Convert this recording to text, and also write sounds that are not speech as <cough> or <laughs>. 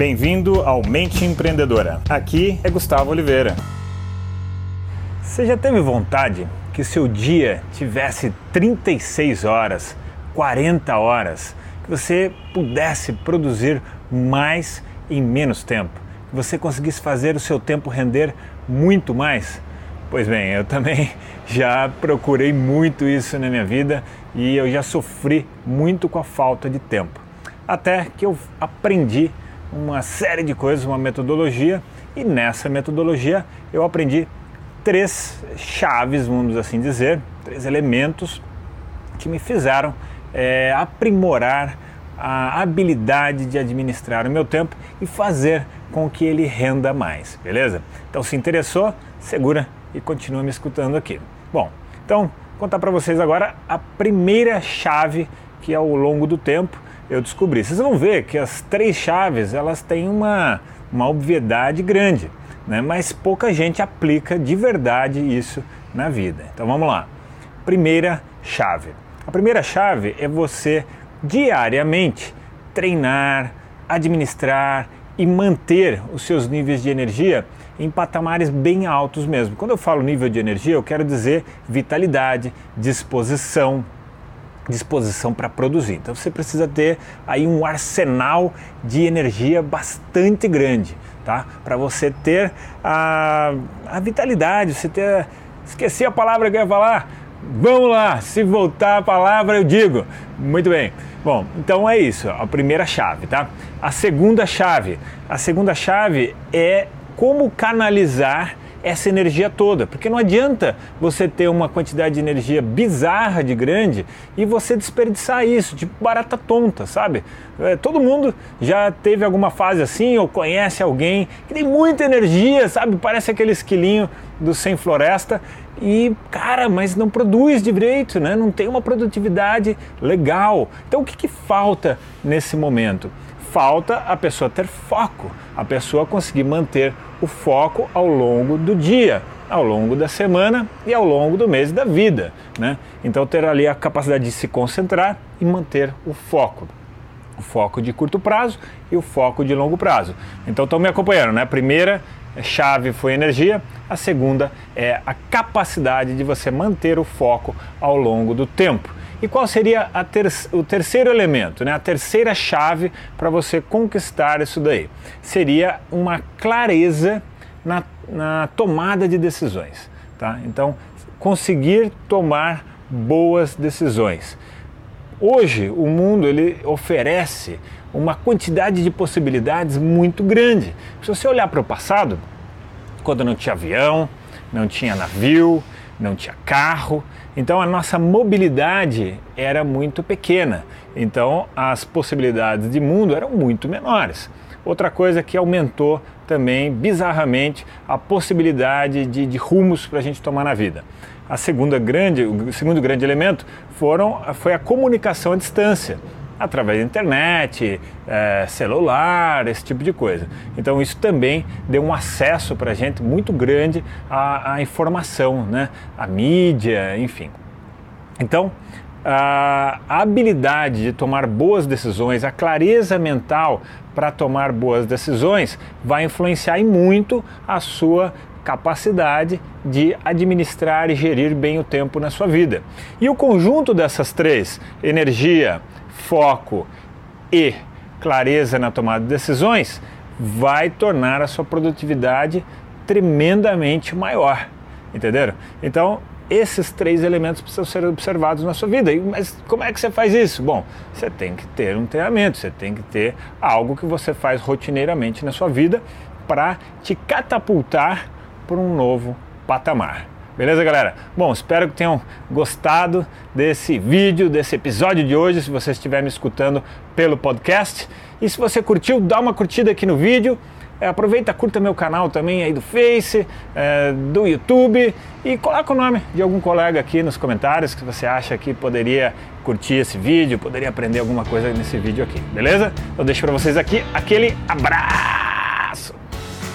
Bem-vindo ao Mente Empreendedora. Aqui é Gustavo Oliveira. Você já teve vontade que seu dia tivesse 36 horas, 40 horas, que você pudesse produzir mais em menos tempo, que você conseguisse fazer o seu tempo render muito mais? Pois bem, eu também <laughs> já procurei muito isso na minha vida e eu já sofri muito com a falta de tempo. Até que eu aprendi uma série de coisas, uma metodologia, e nessa metodologia eu aprendi três chaves, vamos assim dizer, três elementos que me fizeram é, aprimorar a habilidade de administrar o meu tempo e fazer com que ele renda mais, beleza? Então, se interessou, segura e continua me escutando aqui. Bom, então, contar para vocês agora a primeira chave que ao longo do tempo eu descobri. Vocês vão ver que as três chaves elas têm uma, uma obviedade grande, né? mas pouca gente aplica de verdade isso na vida. Então vamos lá. Primeira chave. A primeira chave é você diariamente treinar, administrar e manter os seus níveis de energia em patamares bem altos mesmo. Quando eu falo nível de energia, eu quero dizer vitalidade, disposição, disposição para produzir. Então você precisa ter aí um arsenal de energia bastante grande, tá? Para você ter a, a vitalidade, você ter esqueci a palavra que eu ia falar. Vamos lá, se voltar a palavra eu digo. Muito bem. Bom, então é isso, a primeira chave, tá? A segunda chave, a segunda chave é como canalizar essa energia toda, porque não adianta você ter uma quantidade de energia bizarra de grande e você desperdiçar isso, tipo barata tonta, sabe? É, todo mundo já teve alguma fase assim ou conhece alguém que tem muita energia, sabe? Parece aquele esquilinho do Sem Floresta e, cara, mas não produz direito, né? Não tem uma produtividade legal. Então o que, que falta nesse momento? Falta a pessoa ter foco, a pessoa conseguir manter o foco ao longo do dia, ao longo da semana e ao longo do mês da vida. Né? Então, ter ali a capacidade de se concentrar e manter o foco. O foco de curto prazo e o foco de longo prazo. Então, estão me acompanhando, né? A primeira chave foi energia, a segunda é a capacidade de você manter o foco ao longo do tempo. E qual seria ter o terceiro elemento, né? a terceira chave para você conquistar isso daí? Seria uma clareza na, na tomada de decisões. Tá? Então, conseguir tomar boas decisões. Hoje, o mundo ele oferece uma quantidade de possibilidades muito grande. Se você olhar para o passado, quando não tinha avião, não tinha navio, não tinha carro, então a nossa mobilidade era muito pequena. Então as possibilidades de mundo eram muito menores. Outra coisa que aumentou também bizarramente a possibilidade de, de rumos para a gente tomar na vida. A segunda grande, o segundo grande elemento foram, foi a comunicação à distância através da internet, é, celular, esse tipo de coisa. Então isso também deu um acesso para a gente muito grande à, à informação, né? à mídia, enfim. Então a habilidade de tomar boas decisões, a clareza mental para tomar boas decisões vai influenciar muito a sua capacidade de administrar e gerir bem o tempo na sua vida. E o conjunto dessas três, energia, foco e clareza na tomada de decisões, vai tornar a sua produtividade tremendamente maior. Entenderam? Então, esses três elementos precisam ser observados na sua vida. Mas como é que você faz isso? Bom, você tem que ter um treinamento, você tem que ter algo que você faz rotineiramente na sua vida para te catapultar para um novo patamar. Beleza, galera? Bom, espero que tenham gostado desse vídeo, desse episódio de hoje, se você estiver me escutando pelo podcast. E se você curtiu, dá uma curtida aqui no vídeo. É, aproveita, curta meu canal também aí do Face, é, do YouTube e coloca o nome de algum colega aqui nos comentários que você acha que poderia curtir esse vídeo, poderia aprender alguma coisa nesse vídeo aqui, beleza? Eu deixo para vocês aqui aquele abraço!